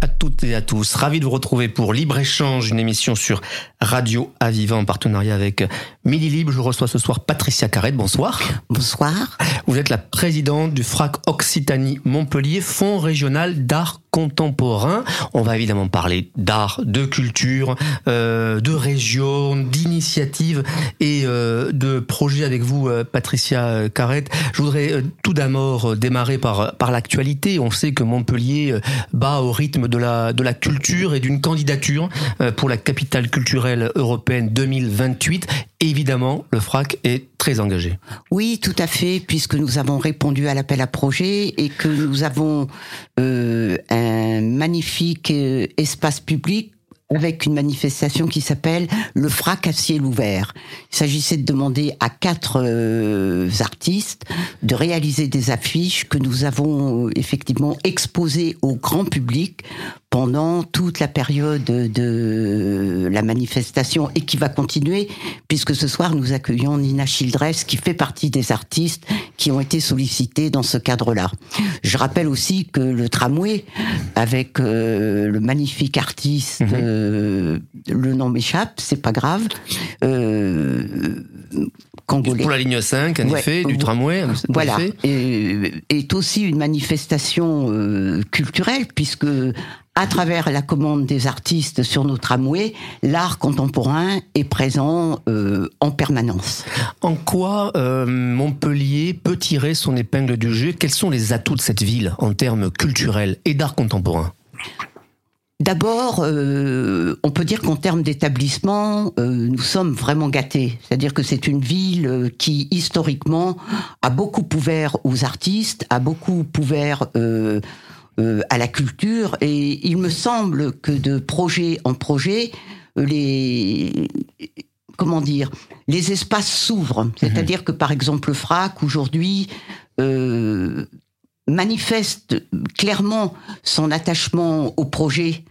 à toutes et à tous. Ravi de vous retrouver pour Libre Échange, une émission sur Radio Aviva en partenariat avec Midi Libre. Je reçois ce soir Patricia Carrette. Bonsoir. Bonsoir. Vous êtes la présidente du FRAC Occitanie Montpellier, Fonds régional d'art contemporain. On va évidemment parler d'art, de culture, euh, de région, d'initiatives et euh, de projets avec vous, euh, Patricia Carrette. Je voudrais tout d'abord démarrer par par l'actualité. On sait que Montpellier bat au rythme de la culture et d'une candidature pour la capitale culturelle européenne 2028. Évidemment, le FRAC est très engagé. Oui, tout à fait, puisque nous avons répondu à l'appel à projet et que nous avons euh, un magnifique euh, espace public avec une manifestation qui s'appelle le frac à ciel ouvert. Il s'agissait de demander à quatre euh, artistes de réaliser des affiches que nous avons euh, effectivement exposées au grand public pendant toute la période de la manifestation et qui va continuer puisque ce soir nous accueillons Nina Childress qui fait partie des artistes qui ont été sollicités dans ce cadre-là. Je rappelle aussi que le tramway avec euh, le magnifique artiste mhm. Euh, le nom m'échappe, c'est pas grave. Euh, congolais. Pour la ligne 5, en effet, du tramway. Voilà. Et, est aussi une manifestation euh, culturelle, puisque à travers la commande des artistes sur nos tramways, l'art contemporain est présent en permanence. En quoi Montpellier peut tirer son épingle du jeu? Quels sont les atouts de cette ville en termes culturels et d'art contemporain? D'abord, euh, on peut dire qu'en termes d'établissement, euh, nous sommes vraiment gâtés. C'est-à-dire que c'est une ville euh, qui, historiquement, a beaucoup ouvert aux artistes, a beaucoup ouvert à la culture, et il me semble que de projet en projet, les comment dire, les espaces s'ouvrent. Mhm. C'est-à-dire que, par exemple, le FRAC aujourd'hui manifeste clairement son attachement au projet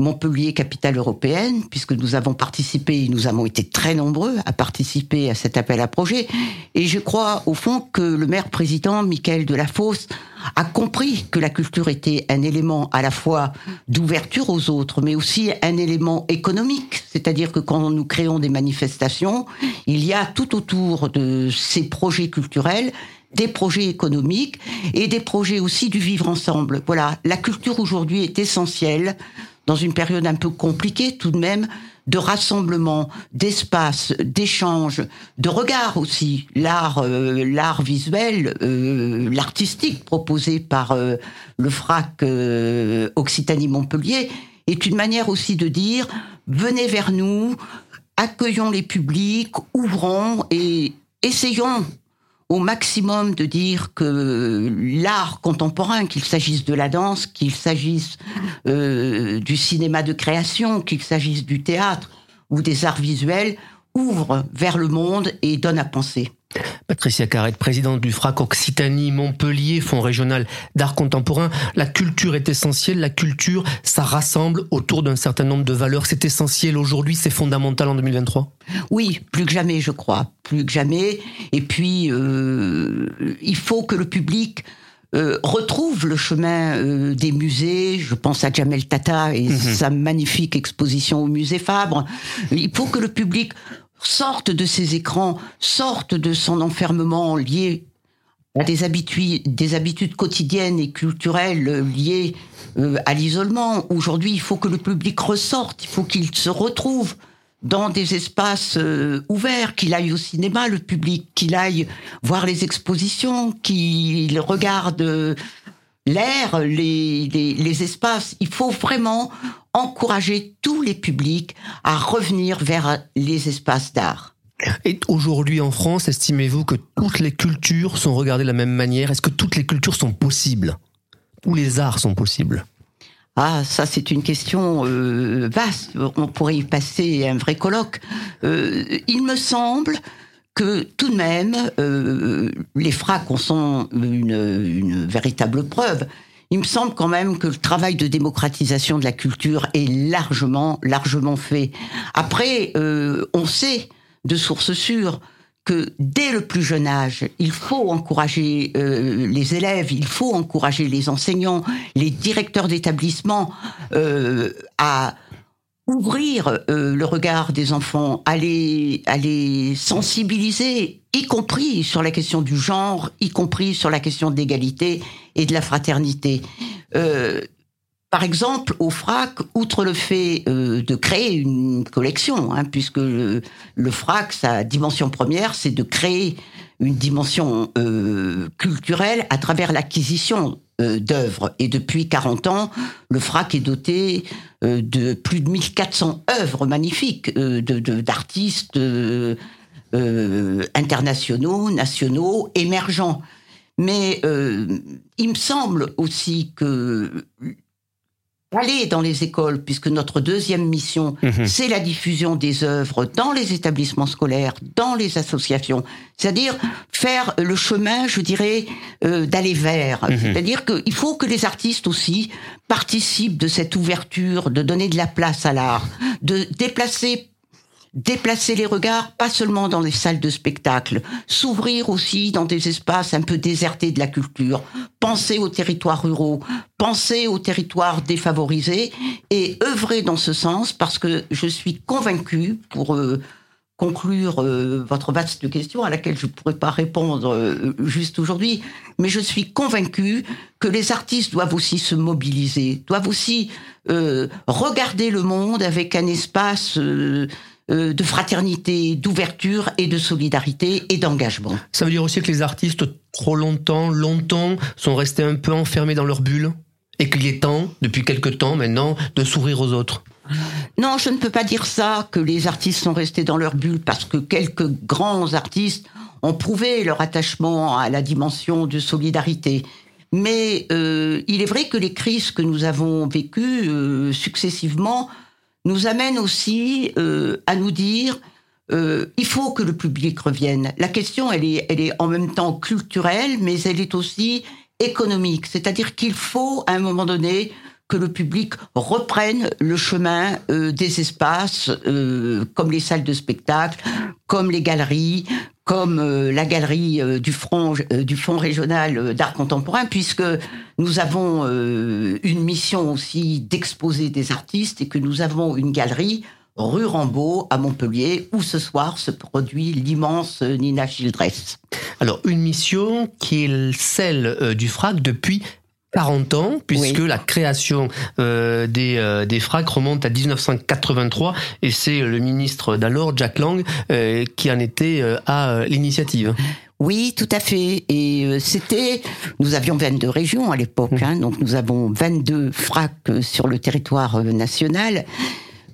Montpellier, capitale européenne, puisque nous avons participé, nous avons été très nombreux à participer à cet appel à projet. Et je crois, au fond, que le maire président, Michael Delafosse, a compris que la culture était un élément à la fois d'ouverture aux autres, mais aussi un élément économique. C'est-à-dire que quand nous créons des manifestations, il y a tout autour de ces projets culturels des projets économiques et des projets aussi du vivre ensemble. Voilà, la culture aujourd'hui est essentielle dans une période un peu compliquée tout de même de rassemblement, d'espace, d'échange, de regard aussi. L'art, euh, l'art visuel, euh, l'artistique proposé par euh, le FRAC Occitanie-Montpellier est une manière aussi de dire venez vers nous, accueillons les publics, ouvrons et essayons au maximum de dire que l'art contemporain, qu'il s'agisse de la danse, qu'il s'agisse euh, du cinéma de création, qu'il s'agisse du théâtre ou des arts visuels, ouvre vers le monde et donne à penser. Patricia Carrette, présidente du FRAC Occitanie Montpellier, Fonds régional d'art contemporain. La culture est essentielle. La culture, ça rassemble autour d'un certain nombre de valeurs. C'est essentiel aujourd'hui, c'est fondamental en 2023 Oui, plus que jamais, je crois. Plus que jamais. Et puis, euh, il faut que le public euh, retrouve le chemin euh, des musées. Je pense à Jamel Tata et mhm. sa magnifique exposition au musée Fabre. Il faut que le public sorte de ses écrans, sorte de son enfermement lié à des habitudes, des habitudes quotidiennes et culturelles liées euh, à l'isolement. Aujourd'hui, il faut que le public ressorte, il faut qu'il se retrouve dans des espaces euh, ouverts, qu'il aille au cinéma, le public, qu'il aille voir les expositions, qu'il regarde euh, l'air, les, les, espaces. Il faut vraiment encourager tous les publics à revenir vers les espaces d'art. Et aujourd'hui en France, estimez-vous que toutes les cultures sont regardées de la même manière? Est-ce que toutes les cultures sont possibles? Ou les arts sont possibles? Ah, ça c'est une question euh, vaste. On pourrait y passer un vrai colloque. Euh, il me semble que tout de même, euh, les fracs en sont une, véritable preuve. il me semble quand même que le travail de démocratisation de la culture est largement, largement fait. Après, euh, on sait de sources sûres que dès le plus jeune âge, il faut encourager euh, les élèves, il faut encourager les enseignants, les directeurs d'établissement à ouvrir euh, le regard des enfants, à les, sensibiliser, y compris sur la question du genre, y compris sur la question de l'égalité et de la fraternité. Euh, par exemple, au FRAC, outre le fait euh, de créer une collection, hein, puisque le, FRAC, sa dimension première, c'est de créer une dimension culturelle à travers l'acquisition d'œuvres. Et depuis 40 ans, le FRAC est doté euh, de plus de 1400 œuvres magnifiques euh, d'artistes de, internationaux, nationaux, émergents. Mais il me semble aussi que aller dans les écoles, puisque notre deuxième mission, mhm. c'est la diffusion des œuvres dans les établissements scolaires, dans les associations. C'est-à-dire faire le chemin, je dirais, euh, d'aller vers. Mhm. C'est-à-dire qu'il faut que les artistes aussi participent de cette ouverture, de donner de la place à l'art, de déplacer déplacer les regards, pas seulement dans les salles de spectacle, s'ouvrir aussi dans des espaces un peu désertés de la culture, penser aux territoires ruraux, penser aux territoires défavorisés et œuvrer dans ce sens parce que je suis convaincu pour euh, conclure euh, votre vaste question à laquelle je ne pourrais pas répondre euh, juste aujourd'hui, mais je suis convaincu que les artistes doivent aussi se mobiliser, doivent aussi regarder le monde avec un espace de fraternité, d'ouverture et de solidarité et d'engagement. Ça veut dire aussi que les artistes, trop longtemps, longtemps, sont restés un peu enfermés dans leur bulle et qu'il est temps, depuis quelque temps maintenant, de s'ouvrir aux autres. Non, je ne peux pas dire ça, que les artistes sont restés dans leur bulle, parce que quelques grands artistes ont prouvé leur attachement à la dimension de solidarité. Mais euh, il est vrai que les crises que nous avons vécues euh, successivement nous amène aussi euh, à nous dire euh, il faut que le public revienne. La question, elle est, en même temps culturelle, mais elle est aussi économique. C'est-à-dire qu'il faut, à un moment donné, que le public reprenne le chemin euh, des espaces comme les salles de spectacle, comme les galeries, comme euh, la galerie euh, du euh, Fonds régional d'art contemporain, puisque nous avons une mission aussi d'exposer des artistes et que nous avons une galerie rue Rambaud à Montpellier, où ce soir se produit l'immense Nina Childress. Alors, une mission qui est celle du FRAC depuis 40 ans, puisque la création euh, des, euh, des FRAC remonte à 1983, et c'est le ministre d'alors, Jack Lang, euh, qui en était euh, à l'initiative. Oui, tout à fait. Et c'était, nous avions 22 régions à l'époque, mmh. hein, donc nous avons 22 FRAC sur le territoire national.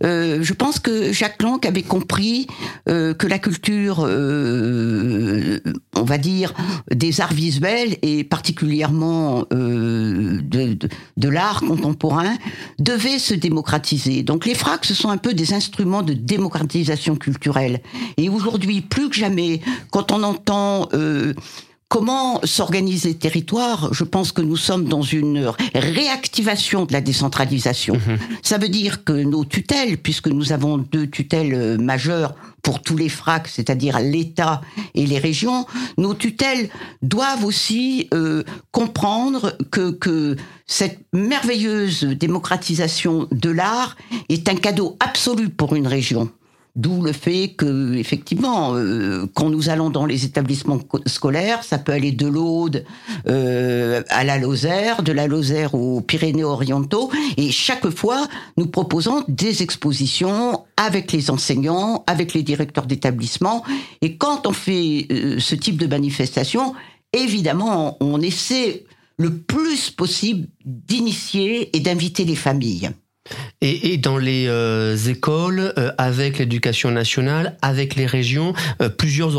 Euh, je pense que Jacques Lang avait compris euh, que la culture, euh, on va dire, des arts visuels et particulièrement de, de, de l'art contemporain devait se démocratiser. Donc les FRAC, ce sont un peu des instruments de démocratisation culturelle. Et aujourd'hui, plus que jamais, quand on entend Comment s'organiser territoire Je pense que nous sommes dans une réactivation de la décentralisation. Mhm. Ça veut dire que nos tutelles, puisque nous avons deux tutelles euh, majeures pour tous les FRAC, c'est-à-dire l'État et les régions, nos tutelles doivent aussi euh, comprendre que, que cette merveilleuse démocratisation de l'art est un cadeau absolu pour une région. D'où le fait que, effectivement, euh, quand nous allons dans les établissements scolaires, ça peut aller de l'Aude euh, à la Lozère, de la Lozère aux Pyrénées-Orientaux, et chaque fois, nous proposons des expositions avec les enseignants, avec les directeurs d'établissement. Et quand on fait euh, ce type de manifestation, évidemment, on essaie le plus possible d'initier et d'inviter les familles. Et, et, dans les euh, écoles, euh, avec l'éducation nationale, avec les régions, euh, plusieurs,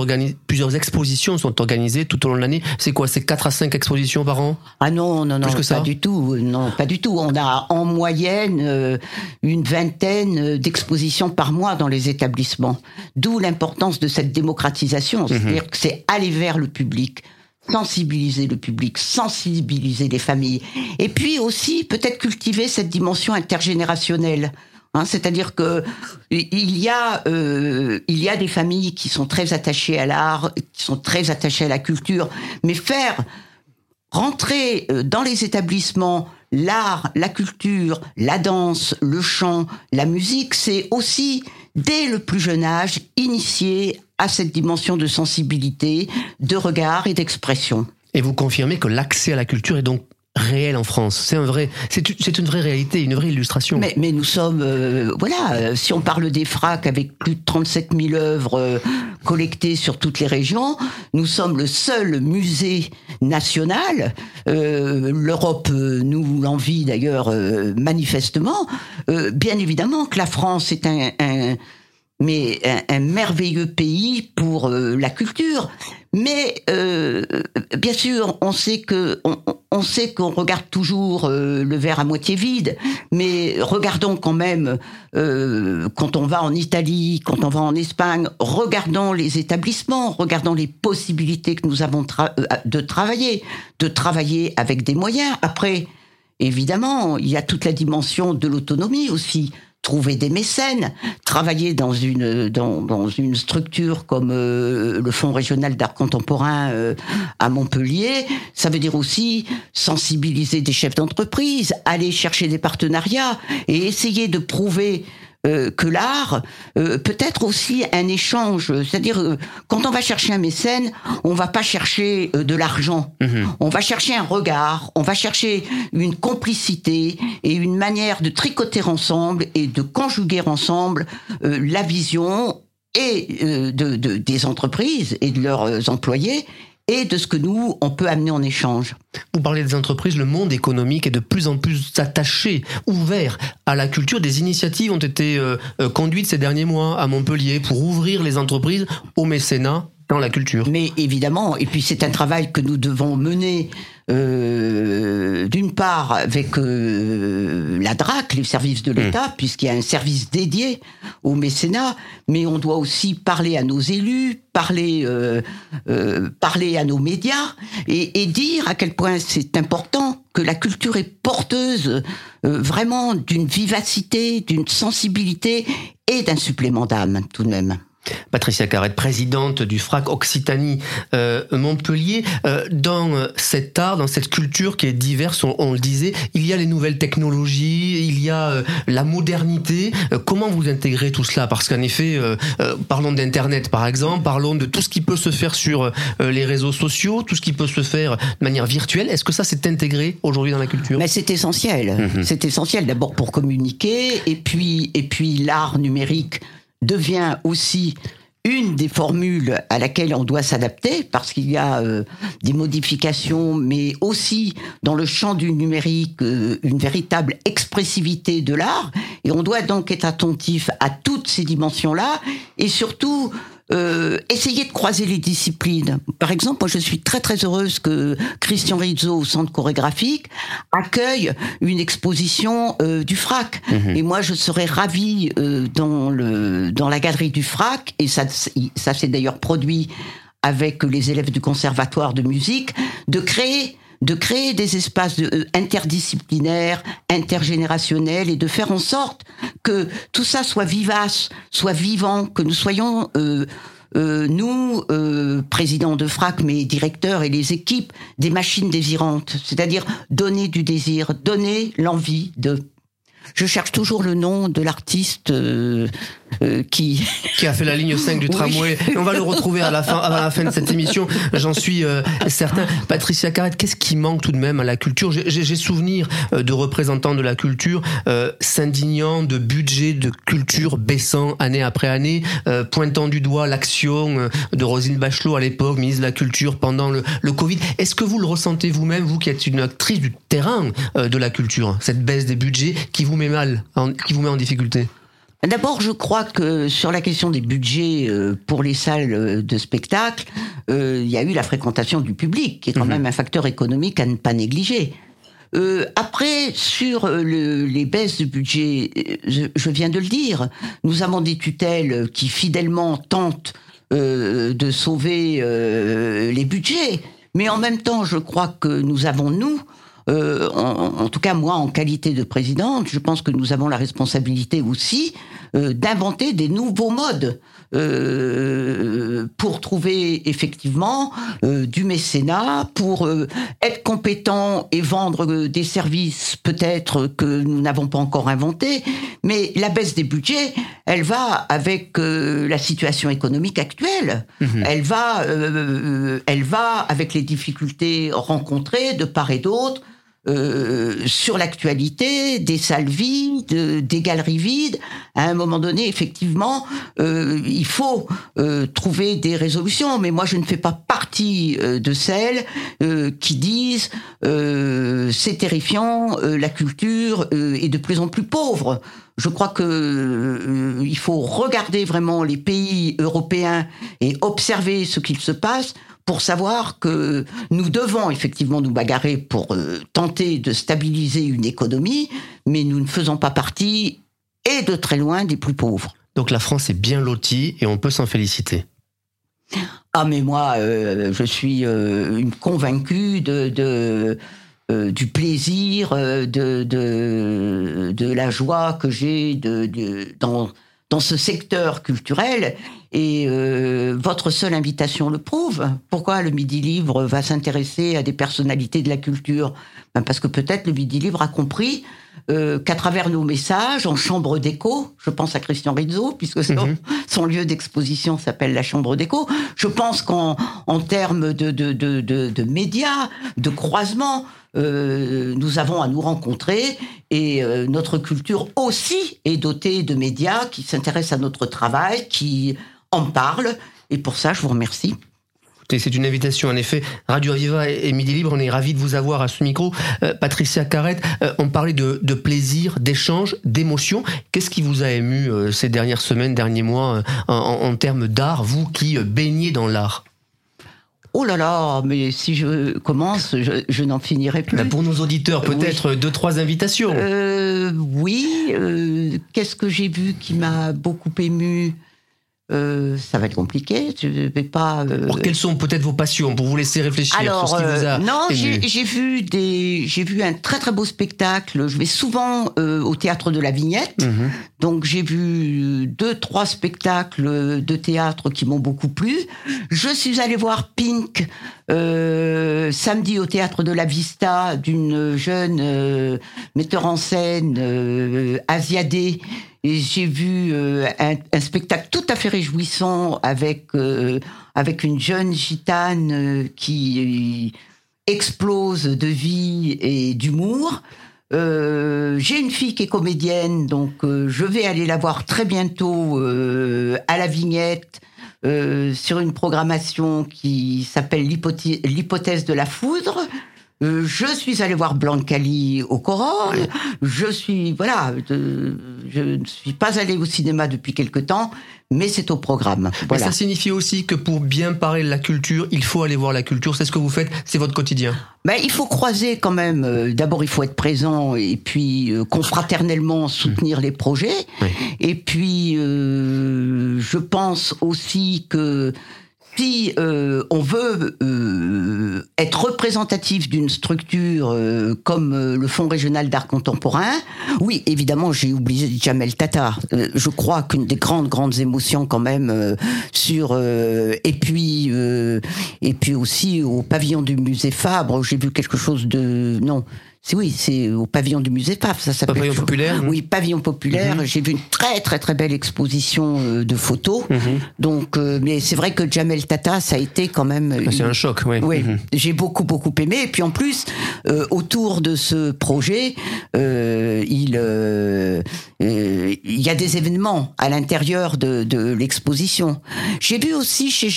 plusieurs expositions sont organisées tout au long de l'année. C'est quoi C'est 4 à 5 expositions par an? Ah non, non, non, pas du tout. Non, pas du tout. On a en moyenne une vingtaine d'expositions par mois dans les établissements. D'où l'importance de cette démocratisation. C'est-à-dire mhm. que c'est aller vers le public sensibiliser le public, sensibiliser les familles, et puis aussi peut-être cultiver cette dimension intergénérationnelle. Hein, C'est-à-dire que il y a euh, il y a des familles qui sont très attachées à l'art, qui sont très attachées à la culture, mais faire rentrer euh, dans les établissements l'art, la culture, la danse, le chant, la musique, c'est aussi dès le plus jeune âge initier à cette dimension de sensibilité, de regard et d'expression. Et vous confirmez que l'accès à la culture est donc réel en France. C'est un vrai, c'est une vraie réalité, une vraie illustration. Mais, mais nous sommes, euh, voilà, euh, si on parle des FRAC avec plus de 37 000 œuvres euh, collectées sur toutes les régions, nous sommes le seul musée national. L'Europe nous l'envie d'ailleurs manifestement. bien évidemment que la France est un, un mais un, merveilleux pays pour la culture. Mais euh, bien sûr, on sait que on, sait qu'on regarde toujours euh, le verre à moitié vide, mais regardons quand même euh, quand on va en Italie, quand on va en Espagne, regardons les établissements, regardons les possibilités que nous avons de travailler, de travailler avec des moyens. Après, évidemment, il y a toute la dimension de l'autonomie aussi trouver des mécènes, travailler dans une dans, dans une structure comme euh, le Fonds régional d'art contemporain euh, à Montpellier, ça veut dire aussi sensibiliser des chefs d'entreprise, aller chercher des partenariats et essayer de prouver euh, que l'art euh, peut être aussi un échange. C'est-à-dire, euh, quand on va chercher un mécène, on va pas chercher de l'argent. Mhm. On va chercher un regard, on va chercher une complicité et une manière de tricoter ensemble et de conjuguer ensemble la vision et de, des entreprises et de leurs employés et de ce que nous, on peut amener en échange. Vous parlez des entreprises, le monde économique est de plus en plus attaché, ouvert à la culture. Des initiatives ont été euh, euh, conduites ces derniers mois à Montpellier pour ouvrir les entreprises au mécénat dans la culture. Mais évidemment, et puis c'est un travail que nous devons mener euh, d'une part avec euh, la DRAC, les services de l'État, hmm. puisqu'il y a un service dédié au mécénat, mais on doit aussi parler à nos élus, parler, euh, parler à nos médias et, et, dire à quel point c'est important que la culture est porteuse vraiment d'une vivacité, d'une sensibilité et d'un supplément d'âme tout de même. Patricia Carrette, présidente du FRAC Occitanie euh, Montpellier. Euh, dans cet art, dans cette culture qui est diverse, on, le disait, il y a les nouvelles technologies, il y a euh, la modernité. comment vous intégrez tout cela? Parce qu'en effet, parlons d'Internet par exemple, parlons de tout ce qui peut se faire sur les réseaux sociaux, tout ce qui peut se faire de manière virtuelle. Est-ce que ça s'est intégré aujourd'hui dans la culture? Mais c'est essentiel. Mhm. C'est essentiel d'abord pour communiquer et puis et puis l'art numérique devient aussi une des formules à laquelle on doit s'adapter parce qu'il y a euh, des modifications, mais aussi dans le champ du numérique euh, une véritable expressivité de l'art. Et on doit donc être attentif à toutes ces dimensions-là et surtout euh, essayer de croiser les disciplines. Par exemple, moi je suis très très heureuse que Christian Rizzo au Centre chorégraphique accueille une exposition euh, du FRAC. Mhm. Et moi je serais ravie euh, dans le dans la galerie du FRAC et ça ça s'est d'ailleurs produit avec les élèves du conservatoire de musique de créer de créer des espaces euh, interdisciplinaires, intergénérationnels et de faire en sorte que tout ça soit vivace, soit vivant, que nous soyons euh, euh, nous, euh, présidents de FRAC, mais directeurs et les équipes, des machines désirantes, c'est-à-dire donner du désir, donner l'envie de. Je cherche toujours le nom de l'artiste euh, euh, qui qui a fait la ligne 5 du tramway. On va le retrouver à la fin, à la fin de cette émission. J'en suis euh, certain. Patricia Carrette, qu'est-ce qui manque tout de même à la culture? J'ai souvenir euh, de représentants de la culture s'indignant de budget de culture baissant année après année, pointant du doigt l'action de Rosine Bachelot à l'époque, ministre de la Culture pendant le, le Covid. Est-ce que vous le ressentez vous-même, vous qui êtes une actrice du terrain de la culture, cette baisse des budgets qui vous met mal, qui vous met en difficulté? D'abord, je crois que sur la question des budgets euh, pour les salles euh, de spectacle, euh, il y a eu la fréquentation du public, qui est quand mhm. même un facteur économique à ne pas négliger. après, sur les baisses de budget, je, viens de le dire, nous avons des tutelles qui fidèlement tentent de sauver les budgets. Mais en même temps, je crois que nous avons, nous, euh, en, en, tout cas moi en qualité de présidente, je pense que nous avons la responsabilité aussi euh, d'inventer des nouveaux modes euh, pour trouver effectivement euh, du mécénat, pour euh, être compétent et vendre des services peut-être que nous n'avons pas encore inventés. Mais la baisse des budgets, elle va avec la situation économique actuelle. Mmh. Elle va, elle va avec les difficultés rencontrées de part et d'autre euh, sur l'actualité, des salles vides, des galeries vides. À un moment donné, effectivement, euh, il faut euh, trouver des résolutions. Mais moi, je ne fais pas partie euh, de celles euh, qui disent c'est terrifiant, la culture est de plus en plus pauvre. Je crois que il faut regarder vraiment les pays européens et observer ce qu'il se passe pour savoir que nous devons effectivement nous bagarrer pour euh, tenter de stabiliser une économie, mais nous ne faisons pas partie, et de très loin, des plus pauvres. Donc la France est bien lotie et on peut s'en féliciter. Ah mais moi, euh, je suis euh, convaincue de, de euh, du plaisir, de, de, de, la joie que j'ai de, dans dans ce secteur culturel. Et euh, votre seule invitation le prouve. Pourquoi le Midi Libre va s'intéresser à des personnalités de la culture? Ben Parce que peut-être le Midi Libre a compris euh, qu'à travers nos messages, en chambre d'écho, je pense à Christian Rizzo, puisque son, -hmm. son lieu d'exposition s'appelle la chambre d'écho, je pense qu'en en termes de, de, de, de, de médias, de croisements, euh, nous avons à nous rencontrer et euh, notre culture aussi est dotée de médias qui s'intéressent à notre travail, qui en parlent. Et pour ça, je vous remercie. C'est une invitation, en effet. Radio Aviva et Midi Libre, on est ravis de vous avoir à ce micro. Euh, Patricia Carrette, euh, on parlait de, de plaisir, d'échange, d'émotion. Qu'est-ce qui vous a ému euh, ces dernières semaines, derniers mois, en, en termes d'art, vous qui baignez dans l'art? Oh là là, mais si je commence, je, je n'en finirai plus. pour nos auditeurs, peut-être oui. deux, trois invitations. Oui, qu'est-ce que j'ai vu qui m'a beaucoup ému? Euh, ça va être compliqué. Je vais pas. Euh... Alors, quelles sont peut-être vos passions pour vous laisser réfléchir Alors, sur ce qui vous a euh, non, j'ai vu des, j'ai vu un très très beau spectacle. Je vais souvent euh, au théâtre de la Vignette, Mhm. donc j'ai vu deux trois spectacles de théâtre qui m'ont beaucoup plu. Je suis allée voir Pink euh, samedi au théâtre de la Vista d'une jeune metteur en scène asiadée j'ai vu euh, un, un, spectacle tout à fait réjouissant avec euh, avec une jeune gitane euh, qui explose de vie et d'humour. j'ai une fille qui est comédienne, donc je vais aller la voir très bientôt à la Vignette sur une programmation qui s'appelle l'hypothèse de la foudre. Euh, je suis allé voir Blancali au Coran. Je suis voilà, je, je ne suis pas allé au cinéma depuis quelque temps, mais c'est au programme. Voilà. Mais ça signifie aussi que pour bien parler de la culture, il faut aller voir la culture. C'est ce que vous faites, c'est votre quotidien. Mais il faut croiser quand même. Euh, D'abord, il faut être présent et puis euh, confraternellement soutenir mmh. les projets. Oui. Et puis, euh, je pense aussi que si euh, on veut euh, être représentatif d'une structure euh, comme le Fonds régional d'art contemporain, oui, évidemment, j'ai oublié Jamel Tata. je crois qu'une des grandes grandes émotions quand même sur et puis et puis aussi au pavillon du musée Fabre, j'ai vu quelque chose de non oui, c'est au pavillon du musée PAF, ça s'appelle. Pavillon populaire. Oui, pavillon populaire. Mm -hmm. J'ai vu une très très très belle exposition euh, de photos. Mm -hmm. Donc, euh, mais c'est vrai que Jamel Tata, ça a été quand même. Ah, c'est un choc, oui. Oui, mm -hmm. j'ai beaucoup beaucoup aimé. Et puis en plus, euh, autour de ce projet, il il y a des événements à l'intérieur de, de l'exposition. J'ai vu aussi chez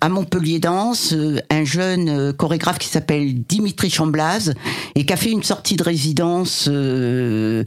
à Montpellier Danse un jeune chorégraphe qui s'appelle Dimitri Chamblaz et qui a fait une sortie de résidence euh,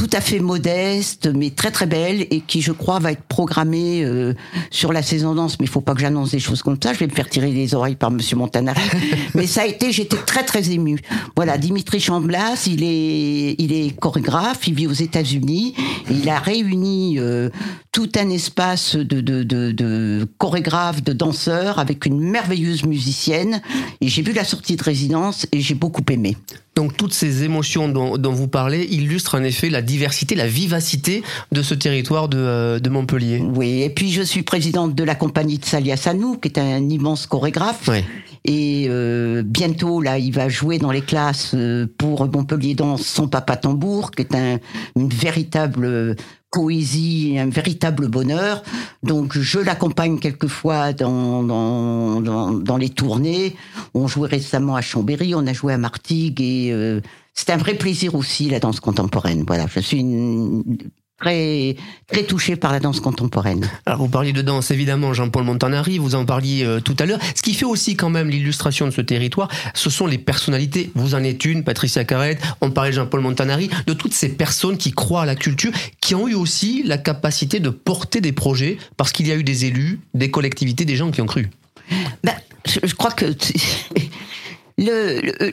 tout à fait modeste, mais très très belle, et qui, je crois, va être programmée euh, sur la saison danse. Mais il faut pas que j'annonce des choses comme ça. Je vais me faire tirer les oreilles par Monsieur Montanari. mais ça a été, j'étais très très émue. Voilà, Dimitri Chamblas, il est, il est chorégraphe, il vit aux États-Unis. Il a réuni euh, tout un espace de, de, de, de chorégraphes, de danseurs, avec une merveilleuse musicienne. Et j'ai vu la sortie de résidence et j'ai beaucoup aimé. Donc toutes ces émotions dont, dont, vous parlez illustrent en effet la diversité, la vivacité de ce territoire de, euh, de, Montpellier. Oui, et puis je suis présidente de la compagnie de Salia Sanou, qui est un immense chorégraphe. Oui. Et euh, bientôt, là, il va jouer dans les classes euh, pour Montpellier dans Son Papa Tambour, qui est un, une véritable poésie, un véritable bonheur. Donc je l'accompagne quelquefois dans, dans, dans, dans, les tournées. On jouait récemment à Chambéry, on a joué à Martigues et euh, c'est un vrai plaisir aussi la danse contemporaine. Voilà, je suis une très très touché par la danse contemporaine. Alors vous parliez de danse évidemment Jean-Paul Montanari, vous en parliez euh, tout à l'heure. Ce qui fait aussi quand même l'illustration de ce territoire, ce sont les personnalités. Vous en êtes une, Patricia Carrette, on parlait de Jean-Paul Montanari, de toutes ces personnes qui croient à la culture, qui ont eu aussi la capacité de porter des projets parce qu'il y a eu des élus, des collectivités, des gens qui ont cru. Ben, je, je crois que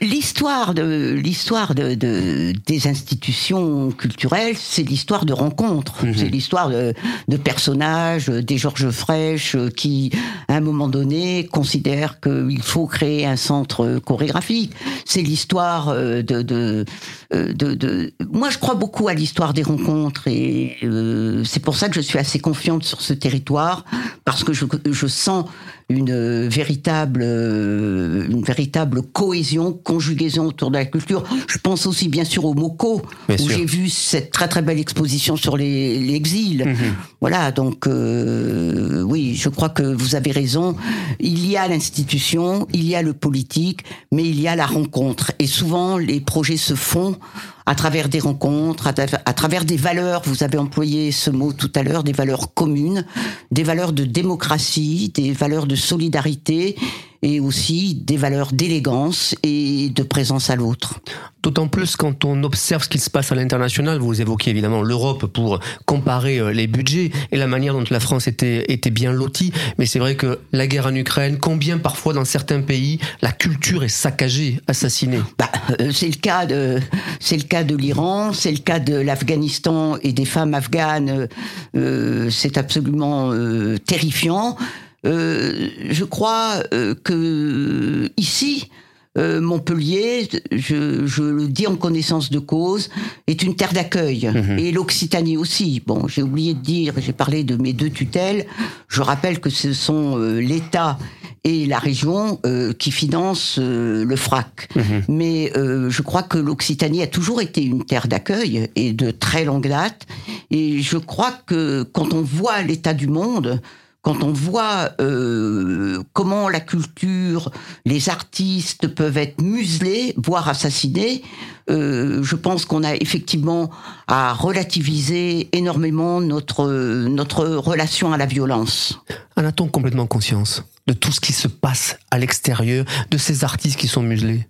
l'histoire de l'histoire de, de, des institutions culturelles, c'est l'histoire de rencontres, mmh. c'est l'histoire de, de, personnages, des Georges Frêche qui, à un moment donné, considèrent qu'il faut créer un centre chorégraphique. C'est l'histoire de, de, de, Moi, je crois beaucoup à l'histoire des rencontres et euh, c'est pour ça que je suis assez confiante sur ce territoire parce que je, je sens une véritable, une véritable cohésion, conjugaison autour de la culture. Je pense aussi bien sûr au MOCO, bien où j'ai vu cette très très belle exposition sur l'exil. Mmh. Voilà, donc euh, oui, je crois que vous avez raison. Il y a l'institution, il y a le politique, mais il y a la rencontre. Et souvent, les projets se font à travers des rencontres, à, travers des valeurs. Vous avez employé ce mot tout à l'heure, des valeurs communes, des valeurs de démocratie, des valeurs de solidarité et aussi des valeurs d'élégance et de présence à l'autre. D'autant plus quand on observe ce qui se passe à l'international, vous évoquez évidemment l'Europe pour comparer euh, les budgets et la manière dont la France était, était bien lotie, mais c'est vrai que la guerre en Ukraine, combien parfois dans certains pays la culture est saccagée, assassinée? Bah, euh, C'est le cas de, c'est le cas de l'Iran, c'est le cas de l'Afghanistan et des femmes afghanes, euh, c'est absolument euh, terrifiant. Euh, je crois euh, que ici, euh, Montpellier, je, je, le dis en connaissance de cause, est une terre d'accueil. Mhm. Et l'Occitanie aussi. Bon, j'ai oublié de dire, j'ai parlé de mes deux tutelles. Je rappelle que ce sont euh, l'État et la région euh, qui financent le FRAC. Mhm. Mais je crois que l'Occitanie a toujours été une terre d'accueil et de très longue date. Et je crois que quand on voit l'état du monde, quand on voit euh, comment la culture, les artistes peuvent être muselés, voire assassinés, euh, je pense qu'on a effectivement à relativiser énormément notre notre relation à la violence. En a-t-on complètement conscience de tout ce qui se passe à l'extérieur, de ces artistes qui sont muselés?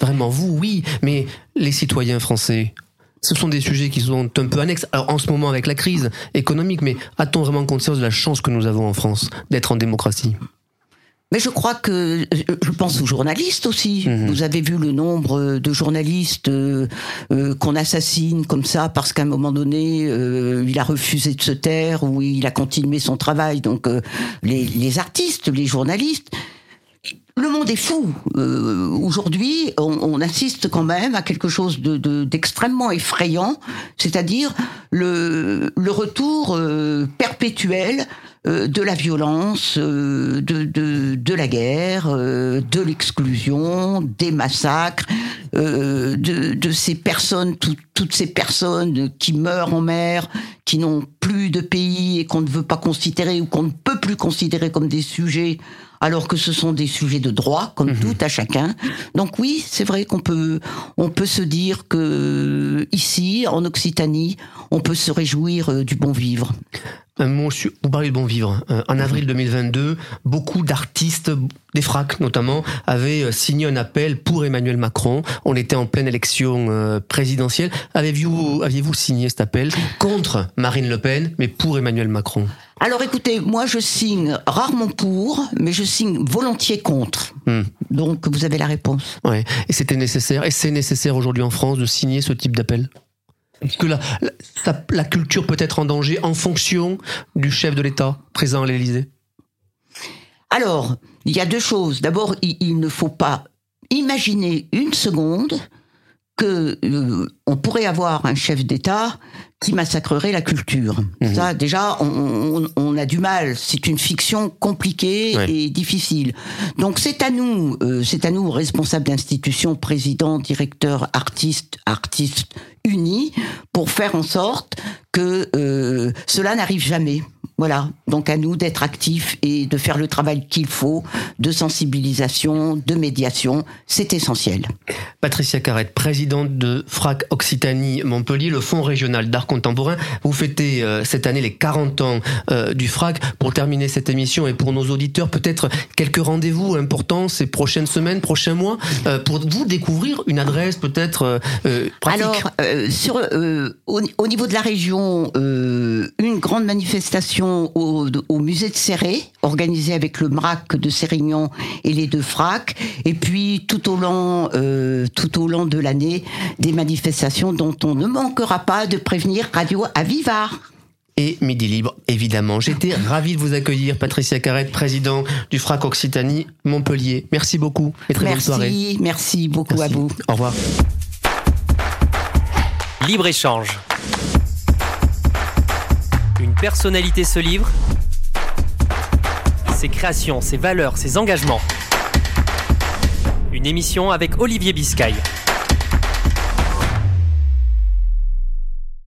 Vraiment, vous, oui, mais les citoyens français, ce sont des sujets qui sont un peu annexes. Alors en ce moment avec la crise économique, mais a-t-on vraiment conscience de la chance que nous avons en France d'être en démocratie? Mais je crois que je pense aux journalistes aussi. Mhm. Vous avez vu le nombre de journalistes euh, euh, qu'on assassine comme ça parce qu'à un moment donné euh, il a refusé de se taire ou il a continué son travail. Donc les, les artistes, les journalistes, le monde est fou. Euh, Aujourd'hui, on, on, assiste quand même à quelque chose d'extrêmement de, effrayant, c'est-à-dire le, le, retour euh, perpétuel euh, de la violence, euh, de, de, de, la guerre, euh, de l'exclusion, des massacres, de, de, ces personnes, tout, toutes ces personnes qui meurent en mer, qui n'ont plus de pays et qu'on ne veut pas considérer ou qu'on ne peut plus considérer comme des sujets alors que ce sont des sujets de droit, comme mhm. tout à chacun. Donc oui, c'est vrai qu'on peut, on peut se dire que ici, en Occitanie, on peut se réjouir euh, du bon vivre. vous parlez de bon vivre. Euh, en avril 2022, beaucoup d'artistes, des fracs notamment, avaient euh, signé un appel pour Emmanuel Macron. On était en pleine élection présidentielle. Aviez-vous aviez -vous signé cet appel contre Marine Le Pen, mais pour Emmanuel Macron? Alors écoutez, moi je signe rarement pour, mais je signe volontiers contre. Hmm. Donc vous avez la réponse. Ouais. Et c'était nécessaire. Et c'est nécessaire aujourd'hui en France de signer ce type d'appel? Est-ce que la, la, la culture peut être en danger en fonction du chef de l'État présent à l'Élysée Alors, il y a deux choses. D'abord, il, il ne faut pas imaginer une seconde que euh, on pourrait avoir un chef d'État qui massacrerait la culture. Mhm. Ça, déjà, on, on- on a du mal. C'est une fiction compliquée Ouais. et difficile. Donc, c'est à nous, euh, c'est à nous, responsables d'institutions, présidents, directeurs, artistes, artistes unis, pour faire en sorte que euh, cela n'arrive jamais. Voilà. Donc, à nous d'être actifs et de faire le travail qu'il faut de sensibilisation, de médiation. C'est essentiel. Patricia Carrette, présidente de FRAC Occitanie Montpellier, le Fonds régional d'art contemporain. Vous fêtez euh, cette année les 40 ans euh, du FRAC. Pour terminer cette émission et pour nos auditeurs, peut-être quelques rendez-vous importants ces prochaines semaines, prochains mois, euh, pour vous découvrir une adresse peut-être pratique. Alors, au, au niveau de la région, une grande manifestation au, musée de Serré, organisée avec le MRAC de Sérignan et les deux FRAC, et puis tout au long, tout au long de l'année, des manifestations dont on ne manquera pas de prévenir Radio Aviva. et Midi Libre, évidemment. J'étais ravi de vous accueillir, Patricia Carrette, président du FRAC Occitanie Montpellier. Merci beaucoup et très bonne soirée. Merci, merci beaucoup Merci. à vous. Au revoir. Libre-échange. Une personnalité se livre. Ses créations, ses valeurs, ses engagements. Une émission avec Olivier Biscay.